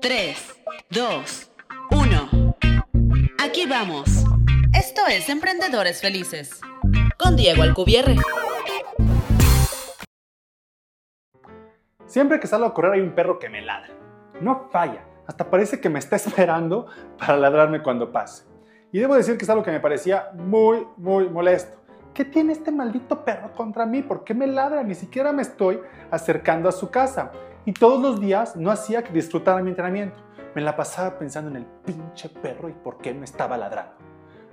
3, 2, 1. Aquí vamos. Esto es Emprendedores Felices. Con Diego Alcubierre. Siempre que salgo a correr hay un perro que me ladra. No falla. Hasta parece que me está esperando para ladrarme cuando pase. Y debo decir que es algo que me parecía muy, muy molesto. ¿Qué tiene este maldito perro contra mí? ¿Por qué me ladra? Ni siquiera me estoy acercando a su casa. Y todos los días no hacía que disfrutara mi entrenamiento. Me la pasaba pensando en el pinche perro y por qué me estaba ladrando.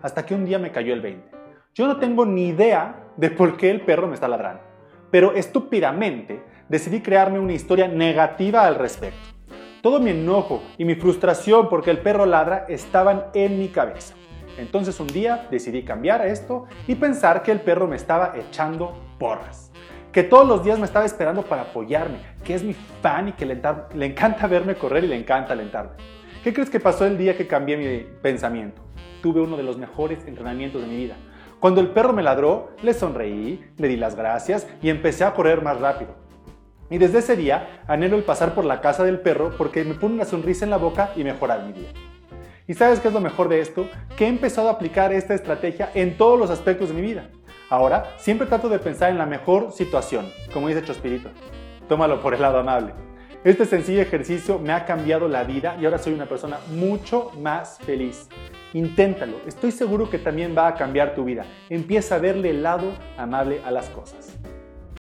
Hasta que un día me cayó el 20. Yo no tengo ni idea de por qué el perro me está ladrando. Pero estúpidamente decidí crearme una historia negativa al respecto. Todo mi enojo y mi frustración porque el perro ladra estaban en mi cabeza. Entonces un día decidí cambiar esto y pensar que el perro me estaba echando porras. Que todos los días me estaba esperando para apoyarme, que es mi fan y que le, encanta verme correr y le encanta alentarme. ¿Qué crees que pasó el día que cambié mi pensamiento? Tuve uno de los mejores entrenamientos de mi vida. Cuando el perro me ladró, le sonreí, le di las gracias y empecé a correr más rápido. Y desde ese día anhelo el pasar por la casa del perro porque me pone una sonrisa en la boca y mejorar mi día. ¿Y sabes qué es lo mejor de esto? Que he empezado a aplicar esta estrategia en todos los aspectos de mi vida. Ahora, siempre trato de pensar en la mejor situación, como dice Chospirito. Tómalo por el lado amable. Este sencillo ejercicio me ha cambiado la vida y ahora soy una persona mucho más feliz. Inténtalo, estoy seguro que también va a cambiar tu vida. Empieza a verle el lado amable a las cosas.